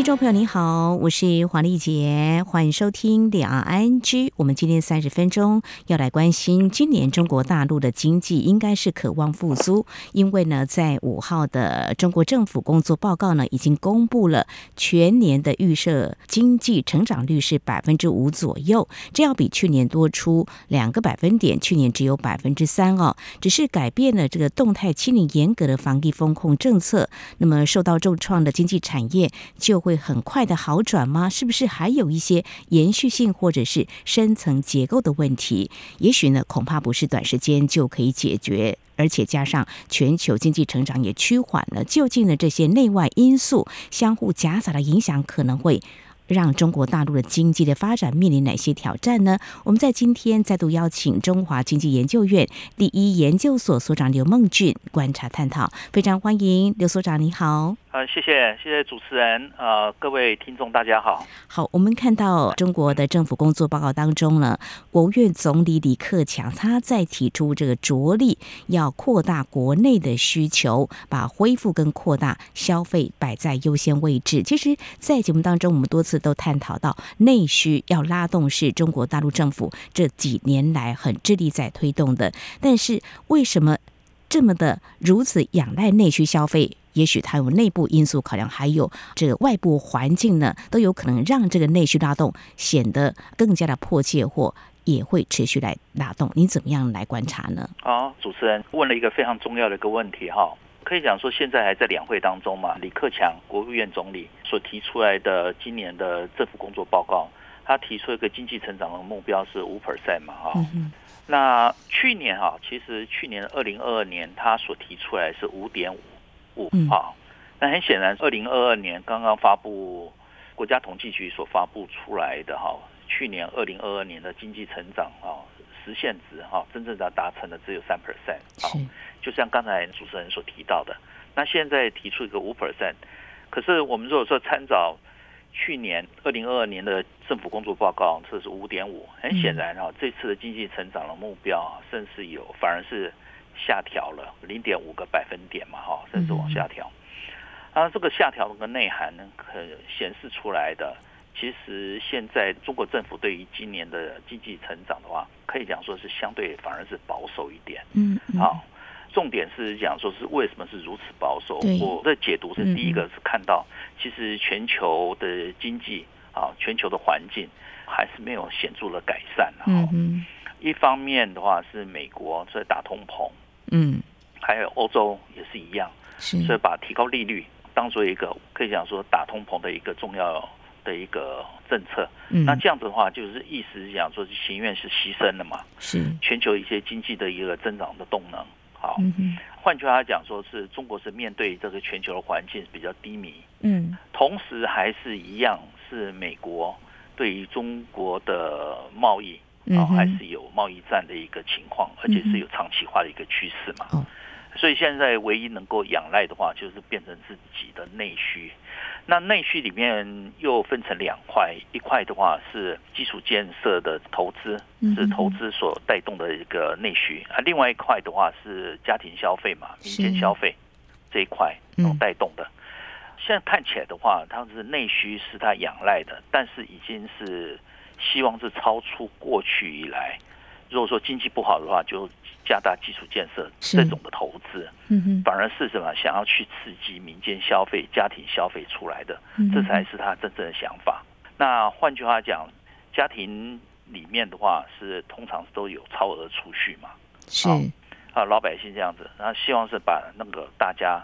听众朋友，你好，我是黄丽杰，欢迎收听两岸 ING。我们今天三十分钟要来关心，今年中国大陆的经济应该是渴望复苏，因为呢，在五号的中国政府工作报告呢，已经公布了全年的预设经济成长率是百分之五左右，这要比去年多出两个百分点，去年只有百分之三哦，只是改变了这个动态清零严格的防疫风控政策，那么受到重创的经济产业就会。会很快的好转吗？是不是还有一些延续性或者是深层结构的问题？也许呢，恐怕不是短时间就可以解决，而且加上全球经济成长也趋缓了，究竟呢，这些内外因素相互夹杂的影响，可能会让中国大陆的经济的发展面临哪些挑战呢？我们在今天再度邀请中华经济研究院第一研究所所长刘梦俊观察探讨，非常欢迎刘所长，你好。啊，谢谢谢谢主持人，呃，各位听众大家好。好，我们看到中国的政府工作报告当中呢，国务院总理李克强他在提出这个着力要扩大国内的需求，把恢复跟扩大消费摆在优先位置。其实，在节目当中，我们多次都探讨到内需要拉动，是中国大陆政府这几年来很致力在推动的。但是，为什么这么的如此仰赖内需消费？也许它有内部因素考量，还有这个外部环境呢，都有可能让这个内需拉动显得更加的迫切，或也会持续来拉动。你怎么样来观察呢？好，主持人问了一个非常重要的一个问题哈，可以讲说现在还在两会当中嘛。李克强国务院总理所提出来的今年的政府工作报告，他提出一个经济成长的目标是五 percent 嘛哈。嗯、那去年哈，其实去年二零二二年他所提出来是五点五。五好，那很显然，二零二二年刚刚发布国家统计局所发布出来的哈，去年二零二二年的经济成长啊，实现值哈，真正的达成的只有三 percent。好，就像刚才主持人所提到的，那现在提出一个五 percent，可是我们如果说参照去年二零二二年的政府工作报告，这是五点五，很显然哈，这次的经济成长的目标甚至有反而是。下调了零点五个百分点嘛，哈，甚至往下调。啊，这个下调的内涵呢，可显示出来的，其实现在中国政府对于今年的经济成长的话，可以讲说是相对反而是保守一点。嗯，好，重点是讲说是为什么是如此保守？我的解读是第一个是看到，其实全球的经济啊，全球的环境还是没有显著的改善。嗯，一方面的话是美国在打通膨。嗯，还有欧洲也是一样，是所以把提高利率当做一个可以讲说打通膨的一个重要的一个政策。嗯，那这样子的话，就是意思是讲说是情愿是牺牲了嘛？是全球一些经济的一个增长的动能。好，换句话讲，说是中国是面对这个全球的环境比较低迷。嗯，同时还是一样是美国对于中国的贸易。啊，还是有贸易战的一个情况，而且是有长期化的一个趋势嘛。所以现在唯一能够仰赖的话，就是变成自己的内需。那内需里面又分成两块，一块的话是基础建设的投资，是投资所带动的一个内需啊。另外一块的话是家庭消费嘛，民间消费这一块所带动的。现在看起来的话，它是内需是它仰赖的，但是已经是。希望是超出过去以来，如果说经济不好的话，就加大基础建设这种的投资，嗯，反而是什么？想要去刺激民间消费、家庭消费出来的，这才是他真正的想法。那换句话讲，家庭里面的话是通常都有超额储蓄嘛，是。啊，老百姓这样子，然后希望是把那个大家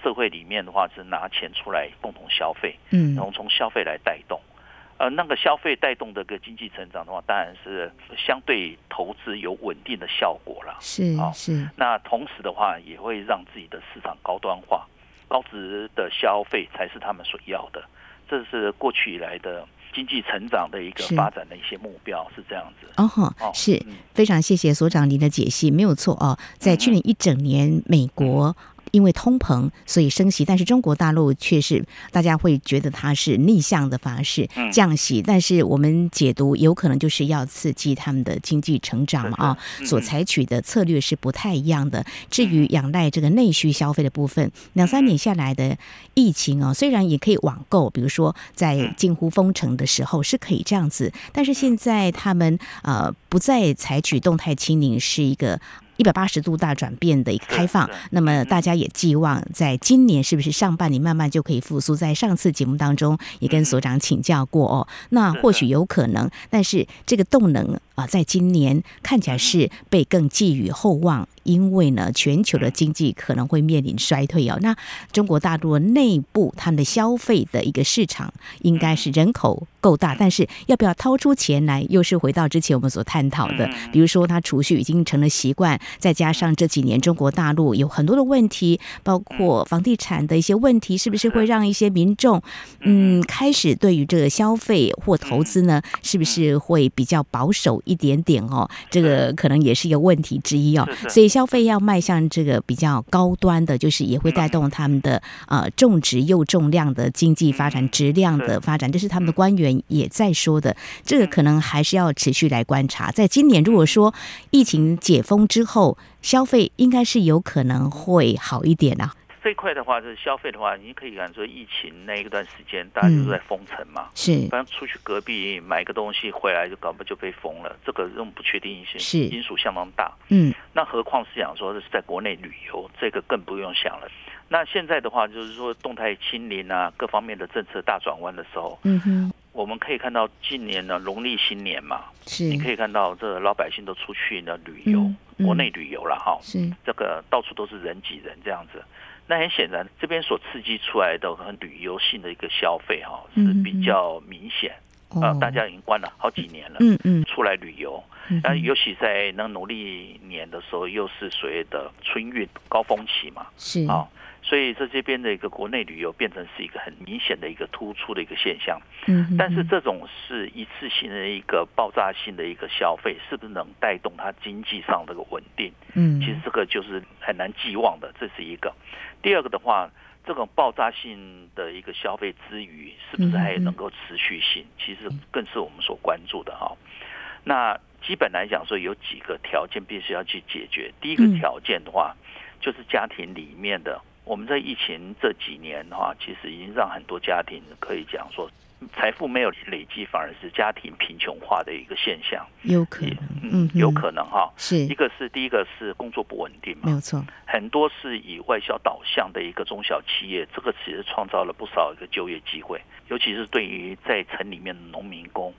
社会里面的话是拿钱出来共同消费，嗯，然后从消费来带动。呃，那个消费带动的个经济成长的话，当然是相对投资有稳定的效果了。是啊，是。那同时的话，也会让自己的市场高端化、高值的消费才是他们所要的。这是过去以来的经济成长的一个发展的一些目标，是，是这样子。哦吼，是非常谢谢所长您的解析，没有错哦。在去年一整年，美国。因为通膨所以升息，但是中国大陆却是大家会觉得它是逆向的方式降息，但是我们解读有可能就是要刺激他们的经济成长嘛啊，所采取的策略是不太一样的。至于仰赖这个内需消费的部分，两三年下来的疫情啊，虽然也可以网购，比如说在近乎封城的时候是可以这样子，但是现在他们呃不再采取动态清零，是一个。一百八十度大转变的一个开放，那么大家也寄望在今年是不是上半年慢慢就可以复苏？在上次节目当中也跟所长请教过哦，那或许有可能，但是这个动能啊，在今年看起来是被更寄予厚望。因为呢，全球的经济可能会面临衰退哦。那中国大陆内部他们的消费的一个市场，应该是人口够大，但是要不要掏出钱来，又是回到之前我们所探讨的。比如说，他储蓄已经成了习惯，再加上这几年中国大陆有很多的问题，包括房地产的一些问题，是不是会让一些民众嗯开始对于这个消费或投资呢，是不是会比较保守一点点哦？这个可能也是一个问题之一哦。所以。消费要迈向这个比较高端的，就是也会带动他们的呃种植又重量的经济发展、质量的发展，这是他们的官员也在说的。这个可能还是要持续来观察。在今年，如果说疫情解封之后，消费应该是有可能会好一点啊。这块的话，就是消费的话，你可以看说，疫情那一段时间，大家都在封城嘛，是，反正出去隔壁买个东西回来，就搞不就被封了，这个这种不确定性是。因素相当大，嗯，那何况是讲说是在国内旅游，这个更不用想了。那现在的话，就是说动态清零啊，各方面的政策大转弯的时候，嗯哼，我们可以看到今年呢，农历新年嘛，是，你可以看到这老百姓都出去呢旅游，国内旅游了哈，是，这个到处都是人挤人这样子。那很显然，这边所刺激出来的很旅游性的一个消费哈，是比较明显。啊，大家已经关了好几年了，嗯嗯，出来旅游，那尤其在那农历年的时候，又是所谓的春运高峰期嘛，是。啊。所以在这边的一个国内旅游变成是一个很明显的一个突出的一个现象，嗯，但是这种是一次性的一个爆炸性的一个消费，是不是能带动它经济上的一个稳定？嗯，其实这个就是很难寄望的，这是一个。第二个的话，这种爆炸性的一个消费之余，是不是还能够持续性？其实更是我们所关注的哈。那基本来讲说，有几个条件必须要去解决。第一个条件的话，就是家庭里面的。我们在疫情这几年的话，其实已经让很多家庭可以讲说，财富没有累积，反而是家庭贫穷化的一个现象。有可能，嗯，有可能哈。是一个是第一个是工作不稳定嘛，没有错。很多是以外销导向的一个中小企业，这个其实创造了不少一个就业机会，尤其是对于在城里面的农民工，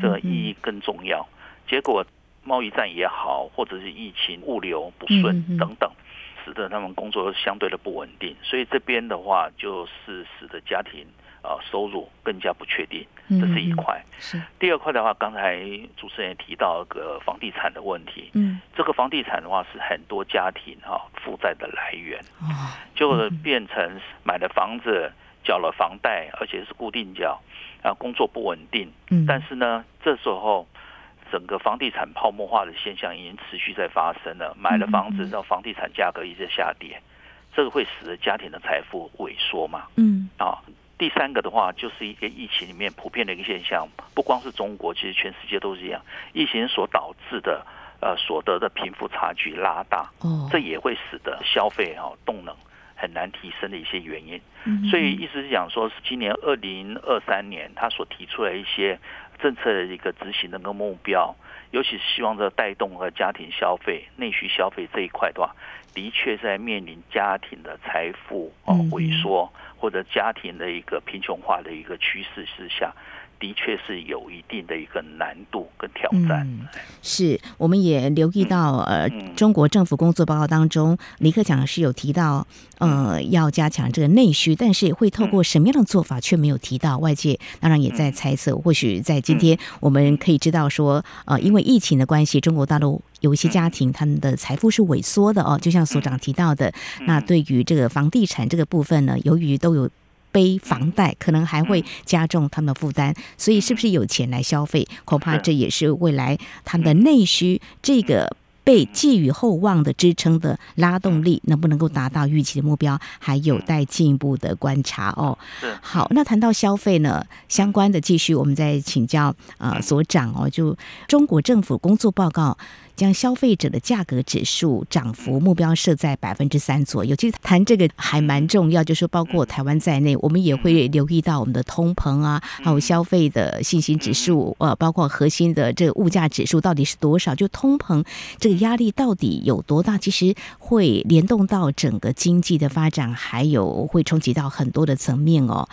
这个意义更重要。结果贸易战也好，或者是疫情物流不顺等等。使得他们工作相对的不稳定，所以这边的话就是使得家庭啊收入更加不确定，这是一块。是第二块的话，刚才主持人也提到个房地产的问题，嗯，这个房地产的话是很多家庭哈负债的来源，就变成买了房子缴了房贷，而且是固定缴，啊工作不稳定，嗯，但是呢这时候。整个房地产泡沫化的现象已经持续在发生了，买了房子，让房地产价格一直下跌，这个会使得家庭的财富萎缩嘛？嗯，啊，第三个的话，就是一个疫情里面普遍的一个现象，不光是中国，其实全世界都是一样，疫情所导致的呃所得的贫富差距拉大，哦，这也会使得消费哈动能很难提升的一些原因。所以意思是讲说，是今年二零二三年他所提出来一些。政策的一个执行的一个目标，尤其是希望这带动和家庭消费、内需消费这一块的话，的确在面临家庭的财富啊萎缩，或者家庭的一个贫穷化的一个趋势之下。的确是有一定的一个难度跟挑战。嗯、是，我们也留意到，呃，中国政府工作报告当中，李克强是有提到，呃，要加强这个内需，但是会透过什么样的做法，却没有提到。外界当然也在猜测，或许在今天我们可以知道说，呃，因为疫情的关系，中国大陆有一些家庭他们的财富是萎缩的哦，就像所长提到的，那对于这个房地产这个部分呢，由于都有。背房贷可能还会加重他们的负担，所以是不是有钱来消费？恐怕这也是未来他们的内需这个被寄予厚望的支撑的拉动力，能不能够达到预期的目标，还有待进一步的观察哦。好，那谈到消费呢，相关的继续，我们再请教呃所长哦，就中国政府工作报告。将消费者的价格指数涨幅目标设在百分之三左右，其实谈这个还蛮重要，就是说包括台湾在内，我们也会留意到我们的通膨啊，还有消费的信心指数，呃，包括核心的这个物价指数到底是多少？就通膨这个压力到底有多大？其实会联动到整个经济的发展，还有会冲击到很多的层面哦。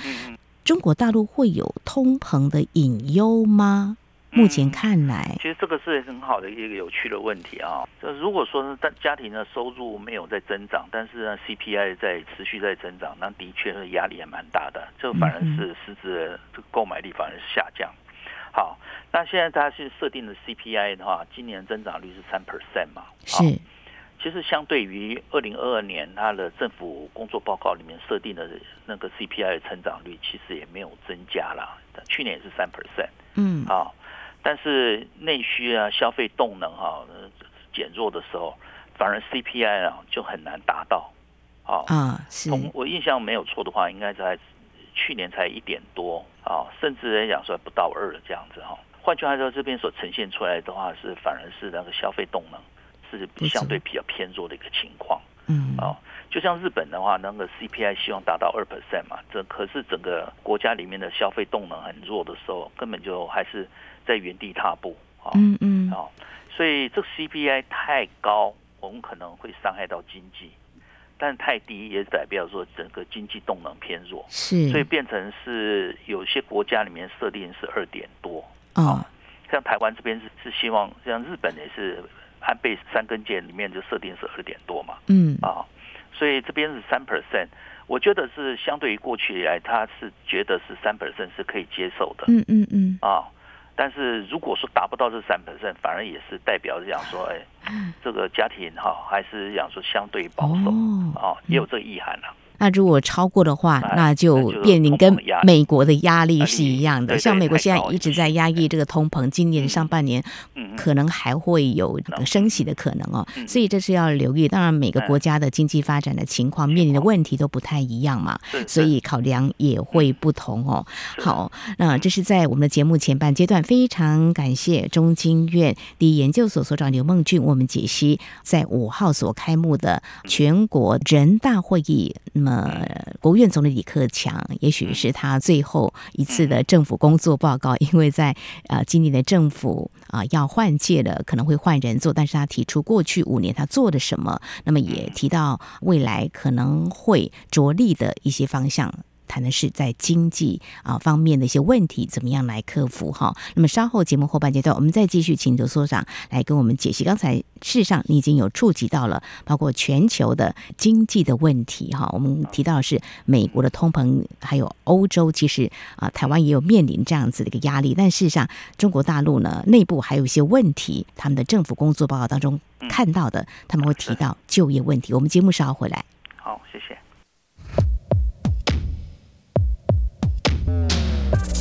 中国大陆会有通膨的隐忧吗？目前看来，其实这个是很好的一个有趣的问题啊。就如果说是家庭的收入没有在增长，但是呢 CPI 在持续在增长，那的确是压力也蛮大的。这反而是实质的这个购买力反而是下降。好，那现在它是设定的 CPI 的话，今年增长率是三 percent 嘛？是。其实相对于二零二二年它的政府工作报告里面设定的那个 CPI 的成长率，其实也没有增加了。去年也是三 percent。嗯。好。但是内需啊，消费动能哈、啊、减弱的时候，反而 CPI 啊就很难达到。啊，啊从我印象没有错的话，应该在去年才一点多啊，甚至来讲说不到二这样子哈。换句话说，这边所呈现出来的话是反而是那个消费动能是相对比较偏弱的一个情况。嗯，啊，就像日本的话，那个 CPI 希望达到二 percent 嘛，这可是整个国家里面的消费动能很弱的时候，根本就还是。在原地踏步啊，嗯嗯。啊，所以这个 CPI 太高，我们可能会伤害到经济；但太低也代表说整个经济动能偏弱，是，所以变成是有些国家里面设定是二点多啊，像台湾这边是是希望，像日本也是安倍三根箭里面就设定是二点多嘛，嗯。啊，所以这边是三 percent，我觉得是相对于过去以来，他是觉得是三 percent 是可以接受的，嗯嗯嗯。啊。但是如果说达不到这三 percent，反而也是代表着讲说，哎，这个家庭哈还是讲说相对保守啊，也有这个意涵了。那如果超过的话，那就面临跟美国的压力是一样的。像美国现在一直在压抑这个通膨，今年上半年可能还会有升息的可能哦。所以这是要留意。当然，每个国家的经济发展的情况面临的问题都不太一样嘛，所以考量也会不同哦。好，那这是在我们的节目前半阶段，非常感谢中经院第一研究所所长刘梦俊，我们解析在五号所开幕的全国人大会议。呃，国务院总理李克强，也许是他最后一次的政府工作报告，因为在呃今年的政府啊、呃、要换届了，可能会换人做，但是他提出过去五年他做了什么，那么也提到未来可能会着力的一些方向。谈的是在经济啊方面的一些问题，怎么样来克服哈？那么稍后节目后半阶段，我们再继续请刘所长来跟我们解析。刚才事实上你已经有触及到了，包括全球的经济的问题哈。我们提到的是美国的通膨，还有欧洲，其实啊台湾也有面临这样子的一个压力。但事实上，中国大陆呢内部还有一些问题，他们的政府工作报告当中看到的，他们会提到就业问题。我们节目稍后回来。好，谢谢。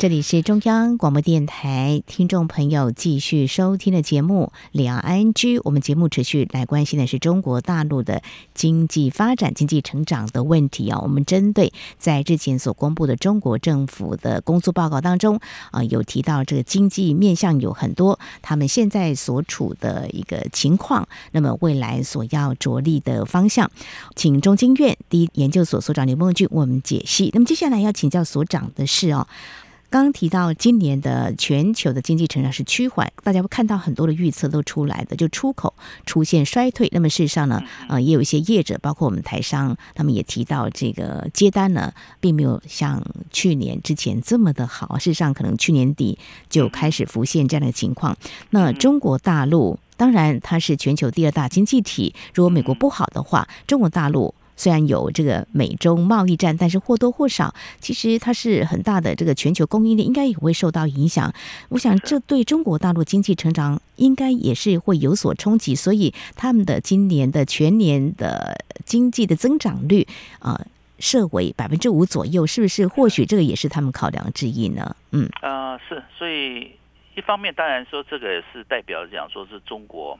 这里是中央广播电台，听众朋友继续收听的节目《两岸 ING》。我们节目持续来关心的是中国大陆的经济发展、经济成长的问题啊。我们针对在之前所公布的中国政府的工作报告当中啊，有提到这个经济面向有很多，他们现在所处的一个情况，那么未来所要着力的方向，请中经院第一研究所所长刘梦俊为我们解析。那么接下来要请教所长的是哦。刚刚提到今年的全球的经济成长是趋缓，大家会看到很多的预测都出来的，就出口出现衰退。那么事实上呢，呃，也有一些业者，包括我们台商，他们也提到这个接单呢，并没有像去年之前这么的好。事实上，可能去年底就开始浮现这样的情况。那中国大陆当然它是全球第二大经济体，如果美国不好的话，中国大陆虽然有这个美中贸易战，但是或多或少，其实它是很大的这个全球供应链，应该也会受到影响。我想这对中国大陆经济成长应该也是会有所冲击，所以他们的今年的全年的经济的增长率啊。呃设为百分之五左右，是不是？或许这个也是他们考量之一呢。嗯，呃，是，所以一方面当然说这个也是代表讲说是中国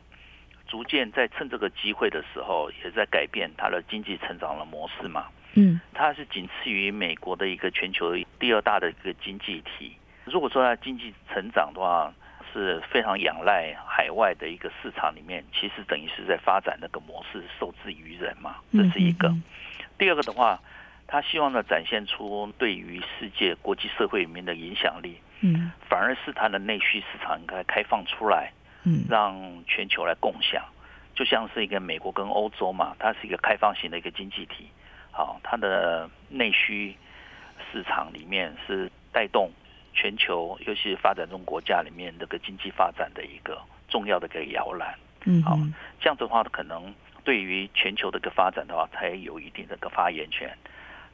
逐渐在趁这个机会的时候，也在改变它的经济成长的模式嘛。嗯，它是仅次于美国的一个全球第二大的一个经济体。如果说它经济成长的话，是非常仰赖海外的一个市场里面，其实等于是在发展那个模式，受制于人嘛。这是一个。嗯嗯嗯第二个的话，他希望呢展现出对于世界国际社会里面的影响力，嗯，反而是它的内需市场应该开放出来，嗯，让全球来共享，就像是一个美国跟欧洲嘛，它是一个开放型的一个经济体，好，它的内需市场里面是带动全球，尤其是发展中国家里面这个经济发展的一个重要的一个摇篮，嗯，好，这样子的话可能。对于全球的一个发展的话，才有一定的一个发言权。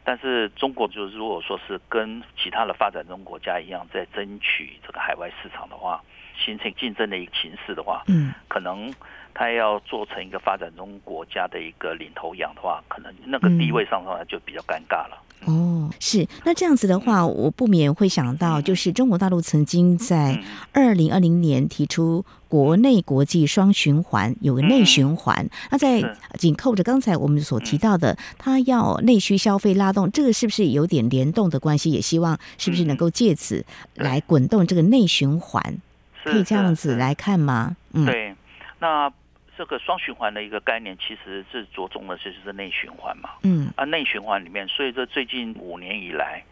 但是中国就是如果说是跟其他的发展中国家一样，在争取这个海外市场的话，形成竞争的一个形势的话，嗯，可能他要做成一个发展中国家的一个领头羊的话，可能那个地位上的话就比较尴尬了。哦，是，那这样子的话，我不免会想到，就是中国大陆曾经在二零二零年提出国内国际双循环，有个内循环。那在紧扣着刚才我们所提到的，它要内需消费拉动，这个是不是有点联动的关系？也希望是不是能够借此来滚动这个内循环？可以这样子来看吗？嗯，对，那。这个双循环的一个概念，其实是着重的就是内循环嘛。嗯，啊，内循环里面，所以这最近五年以来，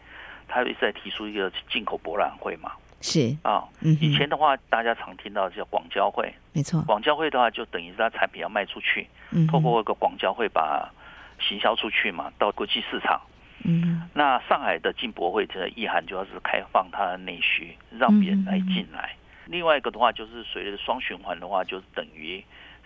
他一直在提出一个进口博览会嘛。是啊，嗯，以前的话，大家常听到叫广交会，没错。广交会的话，就等于是他产品要卖出去，嗯，透过一个广交会把行销出去嘛，到国际市场。嗯，那上海的进博会的意涵，主要是开放它的内需，让别人来进来。嗯。另外一个的话，就是随着双循环的话，就是等于。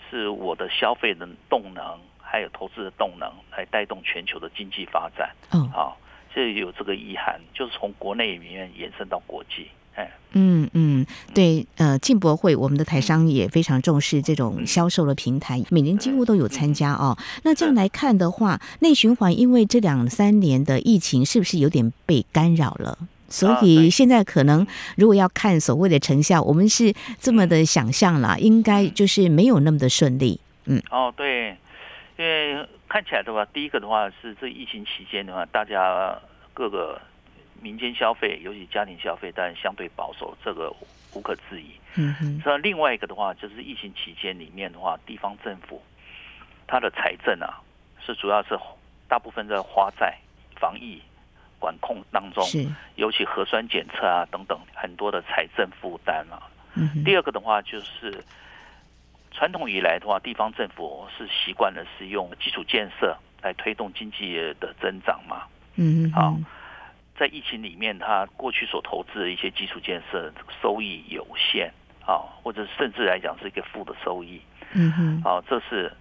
是我的消费的动能，还有投资的动能，来带动全球的经济发展。嗯，好，这有这个意涵，就是从国内里面延伸到国际。哎，嗯嗯，对，呃，进博会，我们的台商也非常重视这种销售的平台，每年几乎都有参加哦。那这样来看的话，内循环，因为这两三年的疫情，是不是有点被干扰了？所以现在可能，如果要看所谓的成效，我们是这么的想象啦，应该就是没有那么的顺利。嗯，哦，对，因为看起来的话，第一个的话是这疫情期间的话，大家各个民间消费，尤其家庭消费，当然相对保守，这个无可置疑。嗯哼。那另外一个的话，就是疫情期间里面的话，地方政府它的财政啊，是主要是大部分在花在防疫。管控当中，尤其核酸检测啊等等很多的财政负担啊。嗯。第二个的话就是，传统以来的话，地方政府是习惯的是用基础建设来推动经济的增长嘛。嗯。好，在疫情里面，他过去所投资的一些基础建设收益有限啊，或者甚至来讲是一个负的收益。嗯哼。啊，这是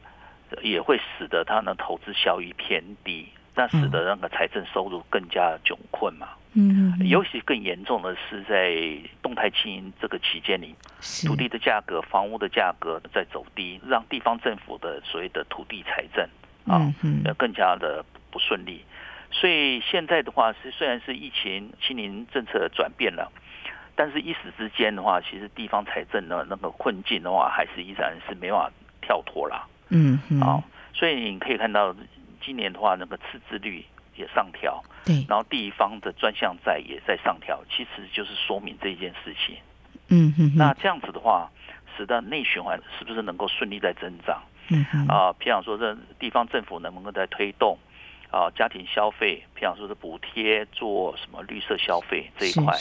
也会使得他的投资效益偏低。那使得那个财政收入更加窘困嘛。嗯，尤其更严重的是在动态清零这个期间里，土地的价格、房屋的价格在走低，让地方政府的所谓的土地财政啊，呃，更加的不顺利。所以现在的话是虽然是疫情清零政策转变了，但是一时之间的话，其实地方财政的那个困境的话，还是依然是没办法跳脱了。嗯嗯，啊，所以你可以看到。今年的话，那个赤字率也上调，对，然后地方的专项债也在上调，其实就是说明这一件事情。嗯哼，哼，那这样子的话，使得内循环是不是能够顺利在增长？嗯哼，啊，譬如说这地方政府能不能够在推动啊家庭消费，譬如说是补贴做什么绿色消费这一块，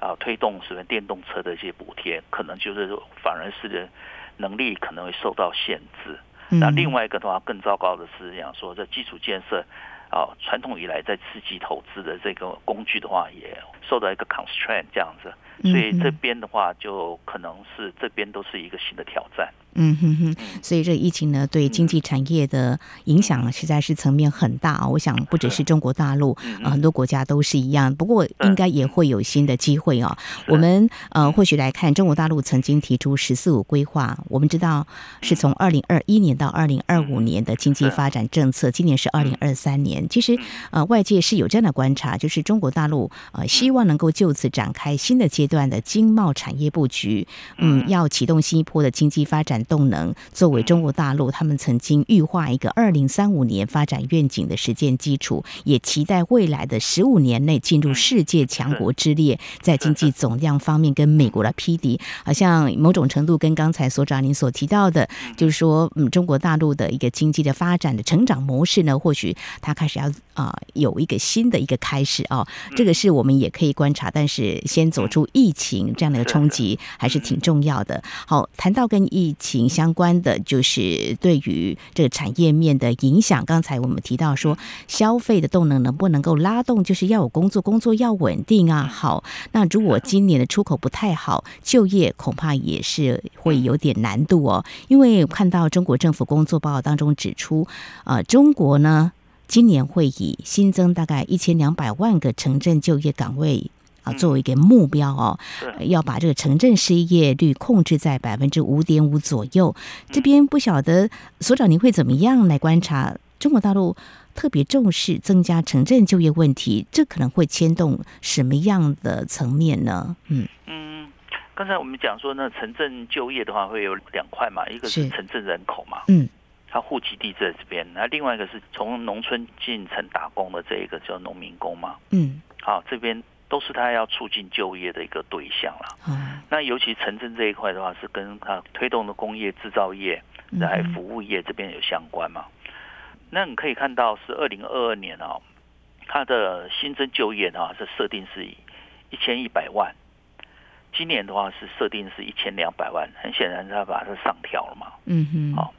啊，推动什么电动车的一些补贴，可能就是反而是能力可能会受到限制。那另外一个的话，更糟糕的是，讲说这基础建设啊，传统以来在刺激投资的这个工具的话，也受到一个 constraint 这样子。所以这边的话就可能是这边都是一个新的挑战。嗯哼哼，所以这疫情呢，对经济产业的影响实在是层面很大啊！我想不只是中国大陆，呃，很多国家都是一样。不过应该也会有新的机会啊。我们呃，或许来看中国大陆曾经提出“十四五”规划，我们知道是从二零二一年到二零二五年的经济发展政策，今年是二零二三年。其实呃，外界是有这样的观察，就是中国大陆呃，希望能够就此展开新的阶段的经贸产业布局，嗯，要启动新一波的经济发展。动能作为中国大陆，他们曾经预划一个二零三五年发展愿景的实践基础，也期待未来的十五年内进入世界强国之列，在经济总量方面跟美国来匹敌。好像某种程度跟刚才所长您所提到的，就是说，嗯，中国大陆的一个经济的发展的成长模式呢，或许它开始要啊、呃、有一个新的一个开始啊、哦，这个是我们也可以观察。但是先走出疫情这样的一个冲击还是挺重要的。好，谈到跟疫情。相关的就是对于这个产业面的影响。刚才我们提到说，消费的动能能不能够拉动，就是要有工作，工作要稳定啊。好，那如果今年的出口不太好，就业恐怕也是会有点难度哦。因为看到中国政府工作报告当中指出，呃，中国呢今年会以新增大概一千两百万个城镇就业岗位。啊，作为一个目标哦，要把这个城镇失业率控制在百分之五点五左右。这边不晓得所长，您会怎么样来观察中国大陆特别重视增加城镇就业问题？这可能会牵动什么样的层面呢？嗯嗯，刚才我们讲说呢，城镇就业的话会有两块嘛，一个是城镇人口嘛，嗯，他户籍地在这边，那另外一个是从农村进城打工的这一个叫农民工嘛，嗯，好，这边。都是他要促进就业的一个对象了。嗯，那尤其城镇这一块的话，是跟他推动的工业制造业、还服务业这边有相关嘛。那你可以看到是二零二二年啊，它的新增就业的话是设定是一千一百万，今年的话是设定是一千两百万。很显然，他把它上调了嘛。嗯哼。好，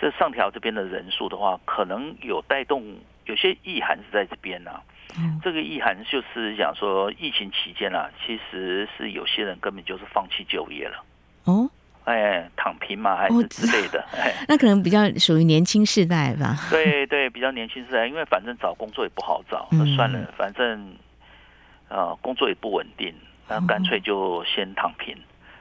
这上调这边的人数的话，可能有带动，有些意涵是在这边呢。这个意涵就是讲说，疫情期间啊，其实是有些人根本就是放弃就业了。哦，哎，躺平嘛，还是之类的。哎，那可能比较属于年轻世代吧。对对，比较年轻世代，因为反正找工作也不好找，那算了，反正呃工作也不稳定，那干脆就先躺平。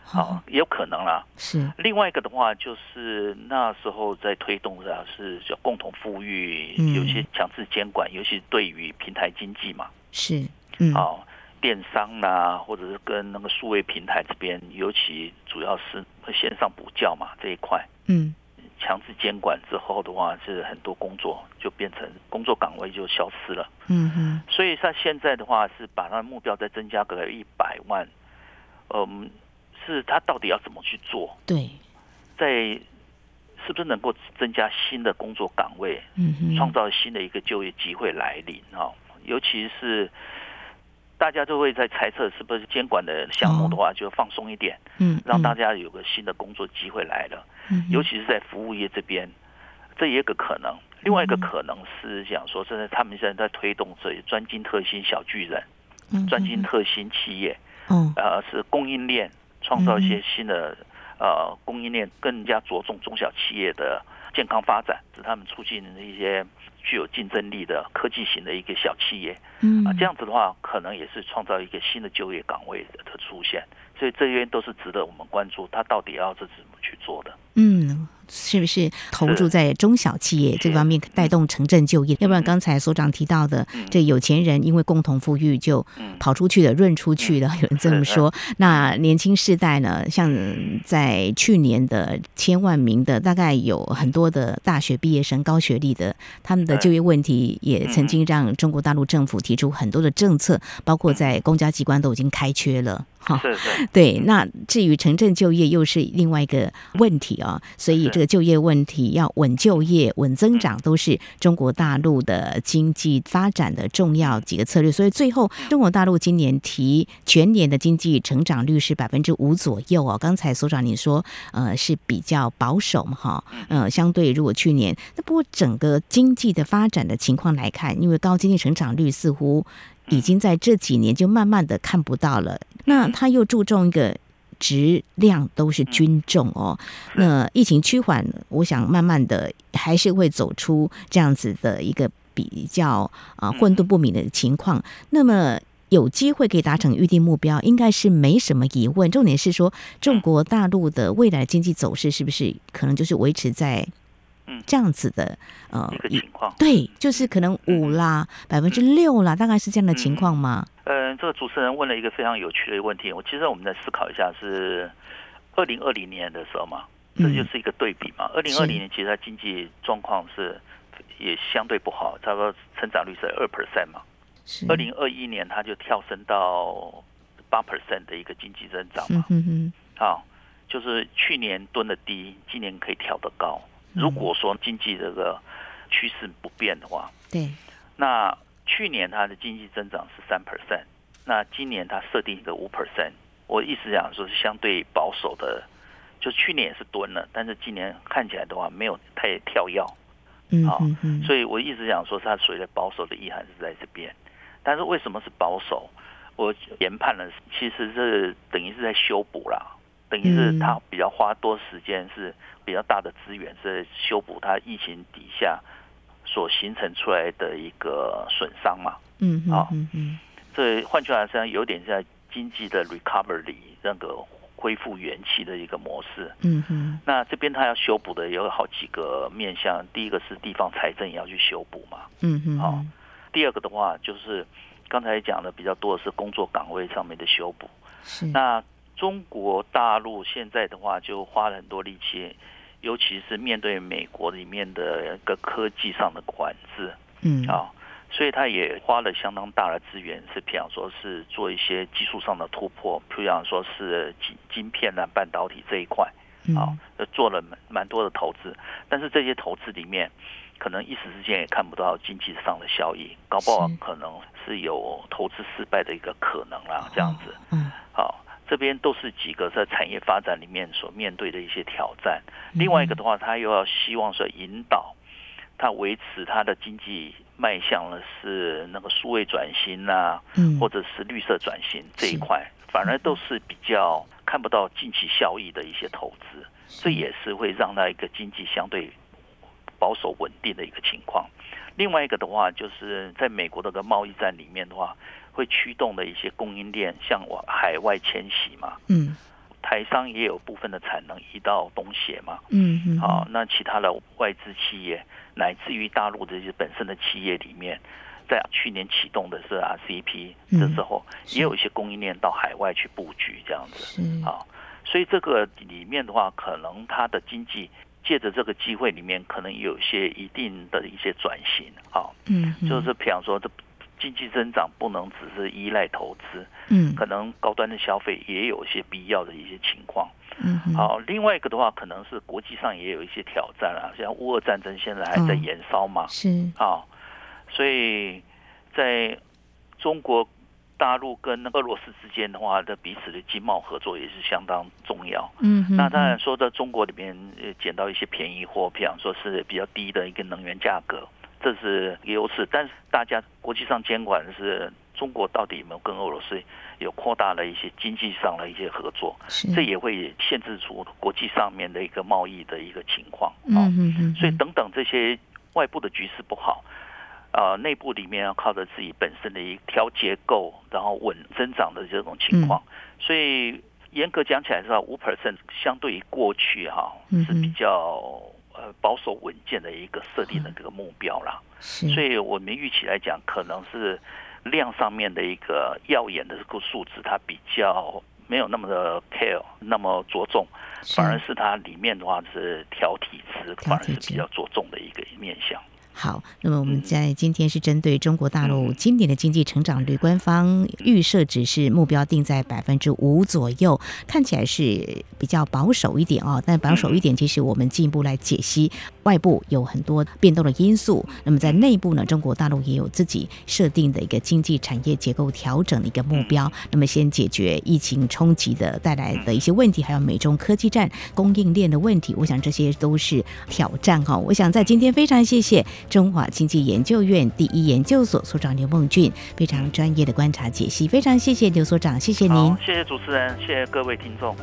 好，也有可能啦。是另外一个的话，就是那时候在推动的是叫共同富裕，有些强制监管，尤其是对于平台经济嘛。是，嗯，好，电商啦，或者是跟那个数位平台这边，尤其主要是线上补教嘛这一块。嗯，强制监管之后的话，是很多工作就变成工作岗位就消失了。嗯哼，所以他现在的话是把他的目标再增加个一百万，嗯。是他到底要怎么去做？对，在是不是能够增加新的工作岗位，嗯，创造新的一个就业机会来临啊？尤其是大家都会在猜测，是不是监管的项目的话，就放松一点，嗯，让大家有个新的工作机会来了。嗯，尤其是在服务业这边，这也有个可能。另外一个可能是讲说，现在他们现在在推动这专精特新小巨人，专精特新企业，嗯，呃，是供应链。创造一些新的呃供应链，更加着重中小企业的健康发展，使他们促进一些具有竞争力的科技型的一个小企业。嗯，啊，这样子的话，可能也是创造一个新的就业岗位的出现。所以这些都是值得我们关注，他到底要这怎么去做的？嗯。是不是投注在中小企业这方面带动城镇就业？要不然刚才所长提到的，这有钱人因为共同富裕就跑出去了，润出去了，有人这么说。那年轻世代呢？像在去年的千万名的，大概有很多的大学毕业生、高学历的，他们的就业问题也曾经让中国大陆政府提出很多的政策，包括在公家机关都已经开缺了。哈，是是，对。那至于城镇就业又是另外一个问题啊，所以这个就业问题要稳就业、稳增长，都是中国大陆的经济发展的重要几个策略。所以最后，中国大陆今年提全年的经济成长率是百分之五左右哦。刚才所长你说，呃，是比较保守嘛，哈，呃，相对如果去年，那不过整个经济的发展的情况来看，因为高经济成长率似乎。已经在这几年就慢慢的看不到了，那他又注重一个质量都是均重哦。那疫情趋缓，我想慢慢的还是会走出这样子的一个比较啊混沌不明的情况。那么。有机会可以达成预定目标，应该是没什么疑问。重点是说，中国大陆的未来经济走势是不是可能就是维持在这样子的呃一个情况？对，就是可能五啦，百分之六啦，大概是这样的情况吗？嗯，这个主持人问了一个非常有趣的问题。我其实我们在思考一下，是二零二零年的时候嘛，这就是一个对比嘛。二零二零年其实它经济状况是也相对不好，差不多成长率是二 percent 嘛。二零二一年，它就跳升到八 percent 的一个经济增长嘛，嗯嗯好，就是去年蹲的低，今年可以跳得高。如果说经济这个趋势不变的话，对，那去年它的经济增长是三 percent，那今年它设定一个五 percent，我意思讲说是相对保守的，就去年也是蹲了，但是今年看起来的话没有太跳跃，好，所以我一直讲说它所谓的保守的意涵是在这边。但是为什么是保守？我研判了，其实是等于是在修补啦，等于是他比较花多时间，是比较大的资源是修补它疫情底下所形成出来的一个损伤嘛。嗯嗯嗯嗯。这换句话说，有点像经济的 recovery 那个恢复元气的一个模式。嗯嗯。那这边他要修补的有好几个面向，第一个是地方财政也要去修补嘛。嗯嗯。好。第二个的话，就是刚才讲的比较多的是工作岗位上面的修补。是。那中国大陆现在的话，就花了很多力气，尤其是面对美国里面的一个科技上的管制。嗯。啊，所以他也花了相当大的资源，是譬如说是做一些技术上的突破，譬如说是晶晶片啊、半导体这一块。啊，做了蛮蛮多的投资，但是这些投资里面。可能一时之间也看不到经济上的效益，搞不好可能是有投资失败的一个可能啦。这样子，嗯，好，这边都是几个在产业发展里面所面对的一些挑战。另外一个的话，他又要希望说引导他维持他的经济迈向的是那个数位转型啊，或者是绿色转型这一块，反而都是比较看不到近期效益的一些投资，这也是会让他一个经济相对。保守稳定的一个情况，另外一个的话，就是在美国的个贸易战里面的话，会驱动的一些供应链向往海外迁徙嘛。嗯，台商也有部分的产能移到东协嘛。嗯嗯。好，那其他的外资企业，乃至于大陆这些本身的企业里面，在去年启动的是 RCEP 的时候，也有一些供应链到海外去布局这样子。嗯。好，所以这个里面的话，可能它的经济。借着这个机会里面，可能有一些一定的一些转型，啊，嗯，就是比方说，这经济增长不能只是依赖投资，嗯，可能高端的消费也有一些必要的一些情况，嗯，好，另外一个的话，可能是国际上也有一些挑战啊，像乌俄战争现在还在延烧嘛，是。啊，所以在中国。大陆跟俄罗斯之间的话，的彼此的经贸合作也是相当重要。嗯，那当然说在中国里面捡到一些便宜货，比方说是比较低的一个能源价格，这是优势。但是大家国际上监管的是中国到底有没有跟俄罗斯有扩大了一些经济上的一些合作，这也会限制出国际上面的一个贸易的一个情况。嗯嗯，所以等等这些外部的局势不好。呃，内部里面要靠着自己本身的一条结构，然后稳增长的这种情况，所以严格讲起来是说五 percent 相对于过去哈是比较呃保守稳健的一个设定的这个目标啦。所以我们预期来讲，可能是量上面的一个耀眼的这个数字，它比较没有那么的 care 那么着重，反而是它里面的话是调体质，反而是比较着重的一个面向。好，那么我们在今天是针对中国大陆今年的经济成长率，官方预设只是目标定在百分之五左右，看起来是比较保守一点哦。但保守一点，其实我们进一步来解析，外部有很多变动的因素，那么在内部呢，中国大陆也有自己设定的一个经济产业结构调整的一个目标。那么先解决疫情冲击的带来的一些问题，还有美中科技战供应链的问题，我想这些都是挑战哈。我想在今天非常谢谢。中华经济研究院第一研究所所长刘梦俊，非常专业的观察解析，非常谢谢刘所长，谢谢您，谢谢主持人，谢谢各位听众。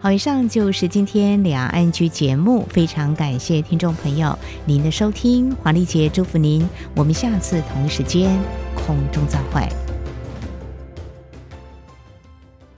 好，以上就是今天两岸 ING 节目，非常感谢听众朋友您的收听，黄丽姐祝福您，我们下次同一时间空中再会。